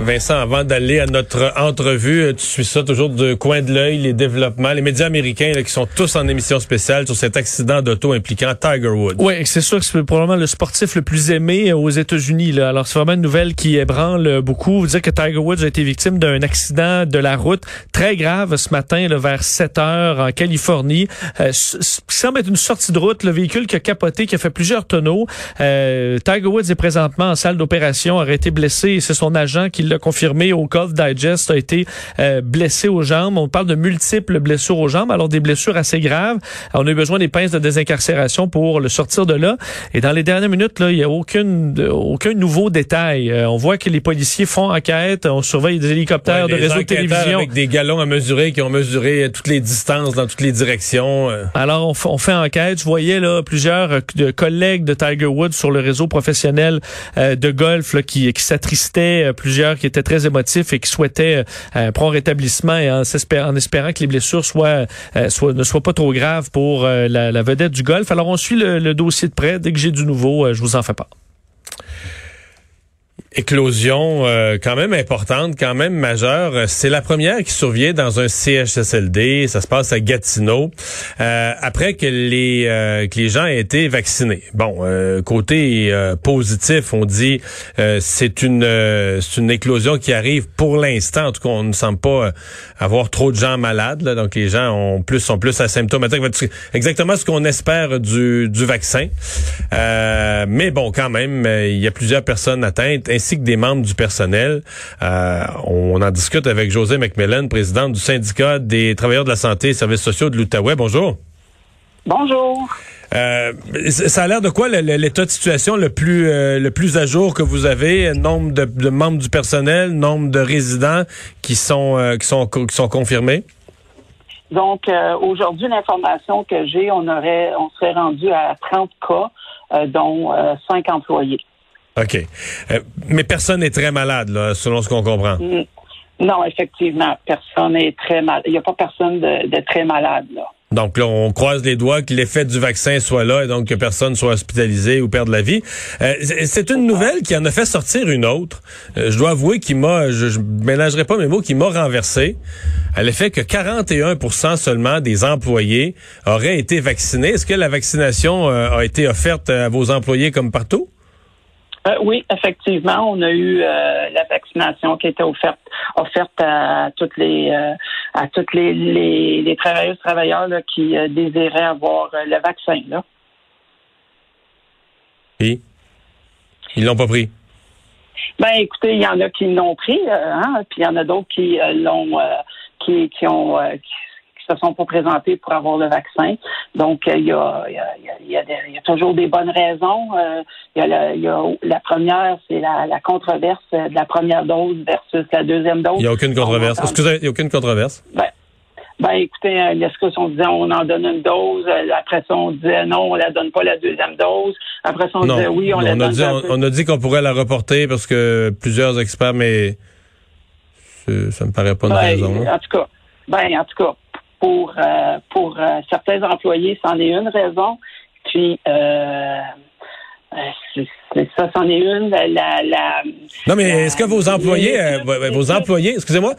Vincent, avant d'aller à notre entrevue, euh, tu suis ça toujours de coin de l'œil, les développements, les médias américains là, qui sont tous en émission spéciale sur cet accident d'auto impliquant Tiger Woods. Oui, c'est sûr que c'est probablement le sportif le plus aimé euh, aux États-Unis. Alors, c'est vraiment une nouvelle qui ébranle beaucoup. Vous dire que Tiger Woods a été victime d'un accident de la route très grave ce matin là, vers 7 heures en Californie. Euh, ce qui semble être une sortie de route, le véhicule qui a capoté, qui a fait plusieurs tonneaux. Euh, Tiger Woods est présentement en salle d'opération, aurait été blessé et c'est son agent qui l'a confirmé au Golf Digest, a été euh, blessé aux jambes. On parle de multiples blessures aux jambes, alors des blessures assez graves. Alors, on a eu besoin des pinces de désincarcération pour le sortir de là. Et dans les dernières minutes, là, il n'y a aucune, aucun nouveau détail. Euh, on voit que les policiers font enquête, on surveille des hélicoptères Ouais, de des réseau de télévision. Avec des galons à mesurer qui ont mesuré euh, toutes les distances dans toutes les directions. Alors, on, fait enquête. Je voyais là plusieurs collègues de Tiger Woods sur le réseau professionnel euh, de golf là, qui, qui s'attristaient, plusieurs qui étaient très émotifs et qui souhaitaient euh, un prompt rétablissement et en, s'espé- en espérant que les blessures euh, soient- ne soient pas trop graves pour euh, la, vedette du golf. Alors, on suit le, dossier de près. Dès que j'ai du nouveau, euh, je vous en fais part. Éclosion euh, quand même importante, quand même majeure. Euh, C'est la première qui survient dans un CHSLD. Ça se passe à Gatineau. Euh, après que les euh, que les gens aient été vaccinés. Bon, euh, côté euh, positif, on dit c'est une c'est une éclosion qui arrive pour l'instant. En tout cas, on ne semble pas avoir trop de gens malades. là. donc les gens ont plus sont plus asymptomatiques. Exactement ce qu'on espère du du vaccin. Mais bon, quand même, il y a plusieurs personnes atteintes, que des membres du personnel. Euh, on en discute avec José McMillan, présidente du syndicat des travailleurs de la santé et services sociaux de l'Outaouais. Bonjour. Bonjour. Euh, ça a l'air de quoi l'état de situation le plus euh, le plus à jour que vous avez? Nombre de, de membres du personnel nombre de résidents qui sont euh, qui sont qui sont confirmés? Donc, aujourd'hui, l'information que j'ai, on aurait, on serait rendu à 30 cas, dont euh, 5 employés. Ok Euh, mais personne n'est très malade là selon ce qu'on comprend Mm. Non, effectivement, personne est très mal. Il n'y a pas personne de, de très malade là. Donc là, on croise les doigts que l'effet du vaccin soit là et donc que personne soit hospitalisé ou perde la vie. Euh, c'est une nouvelle qui en a fait sortir une autre. Euh, je dois avouer qu'il m'a, je, je mélangerai pas mes mots, qui m'a renversé. À l'effet que 41% seulement des employés auraient été vaccinés. Est-ce que la vaccination euh, a été offerte à vos employés comme partout? Euh, oui, effectivement, on a eu euh, la vaccination qui était offerte offerte à toutes les euh, à toutes les, les, les travailleuses travailleurs là, qui euh, désiraient avoir le vaccin là. Puis, ils l'ont pas pris? Ben, écoutez, il y en a qui l'ont pris, hein, puis il y en a d'autres qui l'ont, qui, qui ont, qui se sont pas présentés pour avoir le vaccin. Donc, euh, il y, a, il y, a, il y, a, il y, a des- il y a toujours des bonnes raisons. Euh, il y a, la, il y a la première, c'est la, la controverse de la première dose versus la deuxième dose. Il n'y a aucune controverse. Excusez, il n'y a aucune controverse? Ben, ben, écoutez, est-ce que on disait on en donne une dose, euh, après ça on disait non, on la donne pas la deuxième dose, après ça on non, disait oui, on la a donne dit, un on, a dit qu'on pourrait la reporter parce que plusieurs experts, mais ça me paraît pas une Ben, raison. hein. En tout cas, ben, en tout cas, pour euh, pour euh, certains employés, c'en est une raison. Puis euh, euh, ça, c'en est une. La, la, la- Non, mais est-ce que vos employés, euh, vos- vos employés, excusez-moi,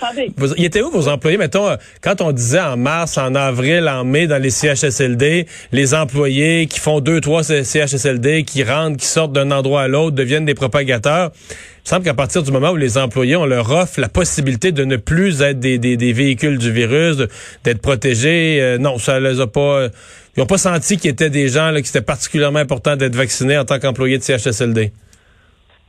ils étaient où vos employés, mettons, euh, quand on disait en mars, en avril, en mai, dans les CHSLD, les employés qui font deux, trois CHSLD, qui rentrent, qui sortent d'un endroit à l'autre, deviennent des propagateurs. Il me semble qu'à partir du moment où les employés, on leur offre la possibilité de ne plus être des, des, des véhicules du virus, d'être protégés, euh, non, ça les a pas... euh, ils n'ont pas senti qu'il y était des gens là, qui c'était particulièrement important d'être vaccinés en tant qu'employés de CHSLD.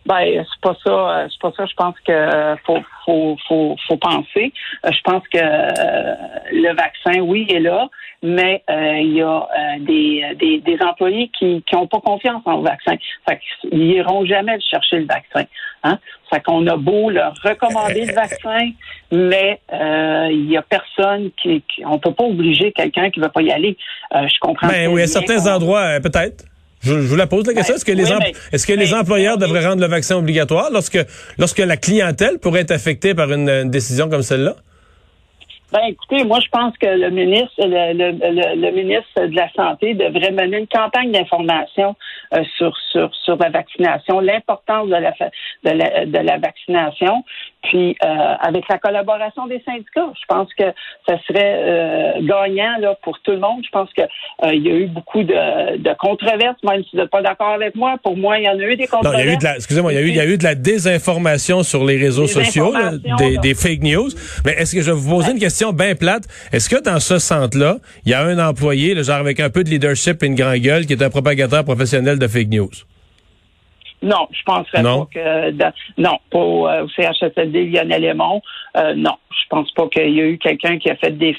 Ben, c'est pas ça. euh, C'est pas ça. Je pense que faut faut faut, faut penser. Euh, Je pense que euh, le vaccin, oui, est là, mais euh, il y a euh, des, des des employés qui qui ont pas confiance en le vaccin. Fait qu'ils iront jamais chercher le vaccin. Hein? Fait qu'on a beau leur recommander le vaccin, mais euh, il y a personne qui, qui on peut pas obliger quelqu'un qui veut pas y aller. Euh, je comprends. Ben oui, à certains endroits, euh, peut-être. Je, je vous la pose la question. Est-ce que les, oui, que les employeurs devraient rendre le vaccin obligatoire lorsque, lorsque la clientèle pourrait être affectée par une, une décision comme celle-là? Ben écoutez, moi je pense que le ministre, le, le, le, le ministre de la santé devrait mener une campagne d'information euh, sur sur sur la vaccination, l'importance de la, fa- de la de la vaccination, puis euh, avec la collaboration des syndicats, je pense que ça serait euh, gagnant là pour tout le monde. Je pense que euh, il y a eu beaucoup de, de controverses, même si vous n'êtes pas d'accord avec moi. Pour moi, il y en a eu des Non, controverses. il y a eu de la, excusez-moi, il y a eu, il y a eu de la désinformation sur les réseaux Des sociaux, là, des, là. des fake news. Mais est-ce que je vais vous poser une question bien plate? Est-ce que dans ce centre-là, il y a un employé, le genre avec un peu de leadership et une grande gueule, qui est un propagateur professionnel de fake news? Non, je penserais Non? pas que dans- non, pas au, euh, au CHSLD Lionel Aymon. Euh, non, je pense pas qu'il y a eu quelqu'un qui a fait des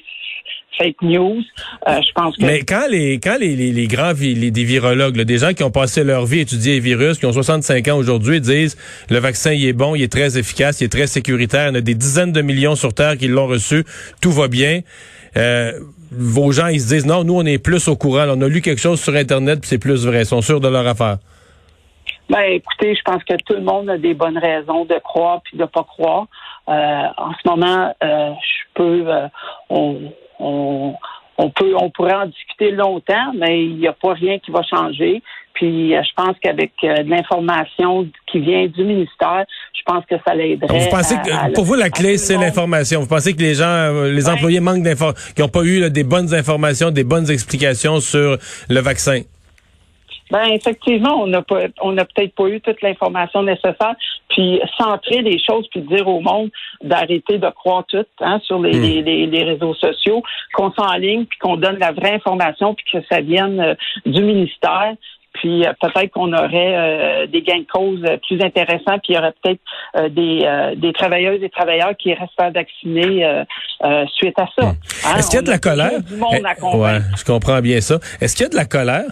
fake news. Euh, je pense que Mais quand les quand les, les, les grands vi- les, des virologues, là, des gens qui ont passé leur vie à étudier les virus, qui ont 65 ans aujourd'hui, disent le vaccin il est bon, il est très efficace, il est très sécuritaire, il y en a des dizaines de millions sur Terre qui l'ont reçu, tout va bien. Euh, vos gens, ils se disent non, nous on est plus au courant, là, on a lu quelque chose sur Internet puis c'est plus vrai, ils sont sûrs de leur affaire. Ben, écoutez, je pense que tout le monde a des bonnes raisons de croire puis de pas croire. Euh, en ce moment, euh, je peux, euh, on, on, on peut, on pourrait en discuter longtemps, mais il n'y a pas rien qui va changer. Puis, euh, je pense qu'avec euh, de l'information qui vient du ministère, je pense que ça l'aiderait. Vous pensez que à- pour vous la clé c'est l'information. Vous pensez que les gens, euh, les Ouais. employés manquent d'informations, qui n'ont pas eu là, des bonnes informations, des bonnes explications sur le vaccin? Ben effectivement, on n'a pas, on n'a peut-être pas eu toute l'information nécessaire, puis centrer les choses, puis dire au monde d'arrêter de croire tout hein, sur les, Hmm. les, les, les réseaux sociaux, qu'on s'enligne, puis qu'on donne la vraie information, puis que ça vienne euh, du ministère. Puis euh, peut-être qu'on aurait euh, des gains de cause euh, plus intéressants, puis il y aurait peut-être euh, des, euh, des travailleuses et travailleurs qui restent pas vaccinés euh, euh, suite à ça. Hein, Hmm. Est-ce qu'il y a de la colère? Du monde à Eh, ouais, je comprends bien ça. Est-ce qu'il y a de la colère?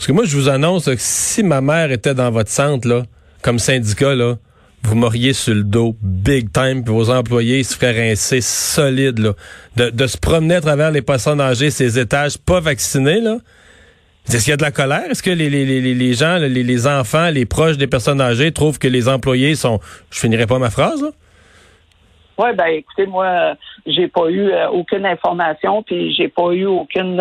Parce que moi, je vous annonce que si ma mère était dans votre centre, là, comme syndicat, là, vous m'auriez sur le dos big time, puis vos employés se feraient rincer solide, là. De, de se promener à travers les personnes âgées, ces étages pas vaccinés, là. Est-ce qu'il y a de la colère? Est-ce que les, les, les, les gens, les, les enfants, les proches des personnes âgées trouvent que les employés sont... Je finirai pas ma phrase, là? Oui, ben écoutez, moi, euh, j'ai pas eu euh, aucune information, puis j'ai pas eu aucune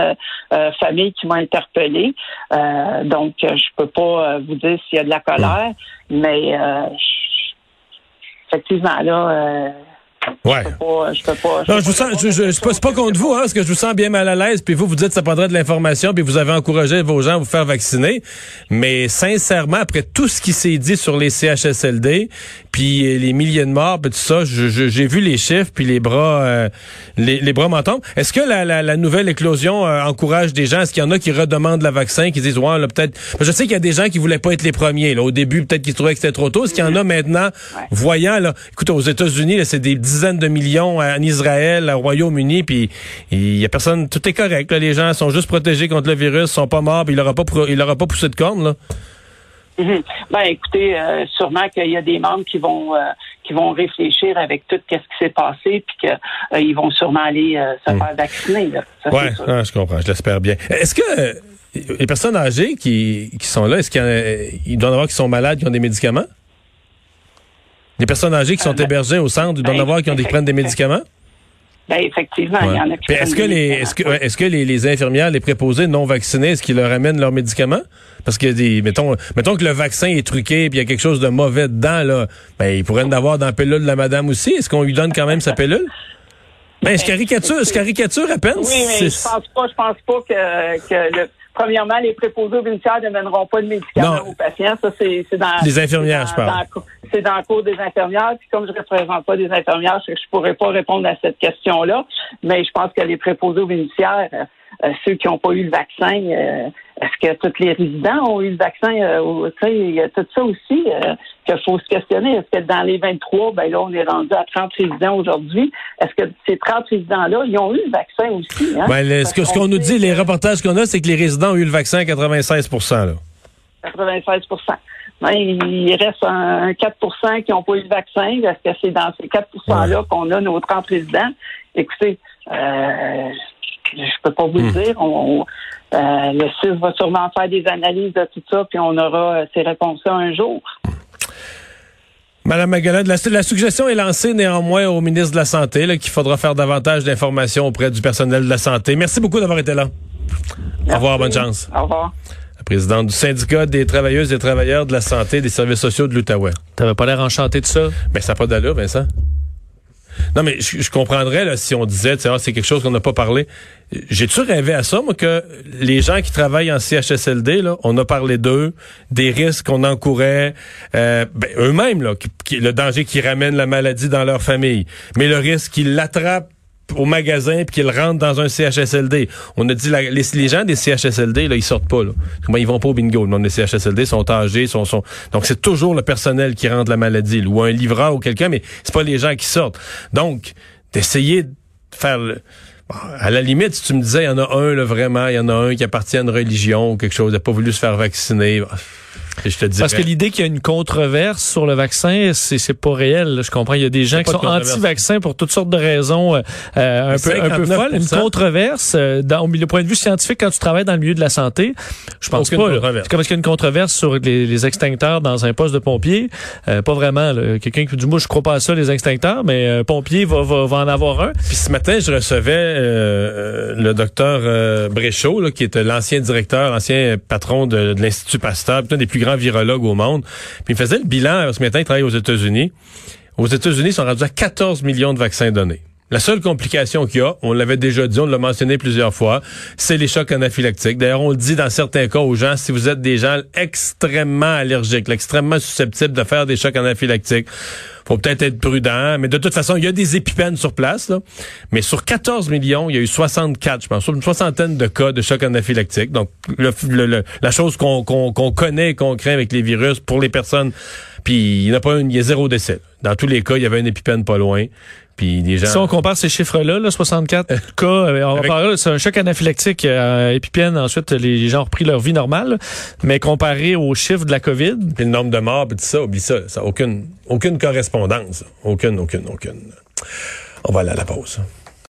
euh, famille qui m'a interpellé. Euh, donc, je peux pas vous dire s'il y a de la colère, mais effectivement, là, Ouais. je peux pas. Je peux pas Non, je vous sens, je, c'est pas contre vous, hein, parce que je vous sens bien mal à l'aise, puis vous, vous dites que ça prendrait de l'information, puis vous avez encouragé vos gens à vous faire vacciner. Mais sincèrement, après tout ce qui s'est dit sur les CHSLD, puis euh, les milliers de morts, puis tout ça, je- je- j'ai vu les chiffres, puis les bras, euh, les, les bras m'en tombent. Est-ce que la, la, la nouvelle éclosion euh, encourage des gens? Est-ce qu'il y en a qui redemandent le vaccin, qui disent, ouais, là, peut-être... Je sais qu'il y a des gens qui voulaient pas être les premiers. Là. Au début, peut-être qu'ils trouvaient que c'était trop tôt. Est-ce qu'il y en a maintenant, voyant, là, écoute, aux États-Unis, c'est des dizaines de millions en Israël, au Royaume-Uni, puis il y a personne, tout est correct. Là, les gens sont juste protégés contre le virus, sont pas morts, puis il leur a pas, il leur a pas poussé de corne. Là. Mhm. Ben écoutez, euh, sûrement qu'il y a des membres qui vont euh, qui vont réfléchir avec tout ce qui s'est passé, puis qu'ils ils vont sûrement aller euh, se faire vacciner. C'est Ouais, je comprends, je l'espère bien. Est-ce que euh, les personnes âgées qui, qui sont là, est-ce qu'il y en a- il doit y en avoir qui sont malades, qui ont des médicaments? Les personnes âgées qui sont Euh, ben, hébergées au centre, il doit y en ben, avoir qui, ont des, qui prennent des médicaments? Ben effectivement, il y en a qui est-ce que les est-ce que est-ce que les, les infirmières, les préposés non vaccinés, est-ce qu'ils leur amènent leurs médicaments? Parce que des mettons mettons que le vaccin est truqué puis il y a quelque chose de mauvais dedans là, ben ils pourraient en avoir dans la pilule de la madame aussi. Est-ce qu'on lui donne quand même sa pilule? Ben je caricature, je caricature à peine. Oui, mais je pense pas, je pense pas que, que le, premièrement, les préposés aux bénéficiaires ne mèneront pas de médicaments Non. aux patients. Ça, c'est, c'est dans Les infirmières, je dans- parle. c'est dans le cours des infirmières. Puis comme je ne représente pas des infirmières, je, je pourrais pas répondre à cette question-là. Mais je pense que les préposés aux bénéficiaires, ceux qui n'ont pas eu le vaccin, euh, est-ce que tous les résidents ont eu le vaccin? Euh, il y a tout ça aussi euh, qu'il faut se questionner. Est-ce que dans les 23, ben là, on est rendu à 30 résidents aujourd'hui? Est-ce que ces 30 résidents-là, ils ont eu le vaccin aussi? Hein? Ben, ce, qu'on nous dit, les reportages qu'on a, c'est que les résidents ont eu le vaccin à 96 là. 96% ben, il reste un, 4% qui n'ont pas eu le vaccin. Est-ce que c'est dans ces 4% là qu'on a nos 30 résidents? Écoutez, euh, je peux pas vous le hmm. dire. On, euh, le CIS va sûrement faire des analyses de tout ça, puis on aura euh, ces réponses-là un jour. Madame Magalade, la, suggestion est lancée néanmoins au ministre de la Santé qu'il faudra faire davantage d'informations auprès du personnel de la santé. Merci beaucoup d'avoir été là. Au revoir, bonne chance. Au revoir. La présidente du syndicat des travailleuses et travailleurs de la santé et des services sociaux de l'Outaouais. T'avais pas l'air enchanté de ça? Mais ben, ça n'a pas d'allure, Vincent. Non, mais je, comprendrais là, si on disait, ah, c'est quelque chose qu'on n'a pas parlé. J'ai-tu rêvé à ça, moi, que les gens qui travaillent en CHSLD, là, on a parlé d'eux, des risques qu'on encourait, euh, ben, eux-mêmes, le danger qui ramène la maladie dans leur famille, mais le risque qu'ils l'attrapent au magasin puis qu'ils rentrent dans un CHSLD. On a dit les, gens des CHSLD là, ils sortent pas là. Ils vont pas au bingo? Le des CHSLD sont âgés, sont, sont... donc c'est toujours le personnel qui rentre la maladie, ou un livreur ou quelqu'un, mais c'est pas les gens qui sortent. Donc d'essayer de faire le... à la limite, si tu me disais, il y en a un, là, vraiment, il y en a un qui appartient à une religion ou quelque chose, n'a pas voulu se faire vacciner. Parce que l'idée qu'il y a une controverse sur le vaccin, c'est pas réel. Je comprends. Il y a des gens qui sont anti-vaccins pour toutes sortes de raisons euh, euh, un, peu, un peu folles. Une controverse, euh, dans, au point de vue scientifique, quand tu travailles dans le milieu de la santé, je pense pas. C'est comme qu'il y a une controverse sur les, extincteurs dans un poste de pompier? pas vraiment. Quelqu'un qui dit, moi, je crois pas à ça, les extincteurs, mais un pompier va, va, va, en avoir un. Puis ce matin, je recevais le docteur Bréchot, qui était l'ancien directeur, l'ancien patron de, de l'Institut Pasteur, un des plus grands virologue au monde. Puis il faisait le bilan ce matin, il travaille aux États-Unis. Aux États-Unis, ils sont rendus à 14 millions de vaccins donnés. La seule complication qu'il y a, on l'avait déjà dit, on l'a mentionné plusieurs fois, c'est les chocs anaphylactiques. D'ailleurs, on le dit dans certains cas aux gens, si vous êtes des gens extrêmement allergiques, extrêmement susceptibles de faire des chocs anaphylactiques, faut peut-être être prudent, mais de toute façon, il y a des épipènes sur place. Mais sur 14 millions, il y a eu 64, je pense, une soixantaine de cas de chocs anaphylactiques. Donc, le, la chose qu'on connaît qu'on craint avec les virus pour les personnes, puis il n'y a pas une, il y a zéro décès. Dans tous les cas, il y avait un épipène pas loin. Si on compare ces chiffres-là, là, 64 cas, euh, on va c'est un choc anaphylactique euh, épipène. Ensuite, les gens ont repris leur vie normale. Mais comparé aux chiffres de la COVID... Puis le nombre de morts, puis tout ça, oublie ça. Ça aucune, aucune correspondance. Aucune, aucune, aucune. On va aller à la pause.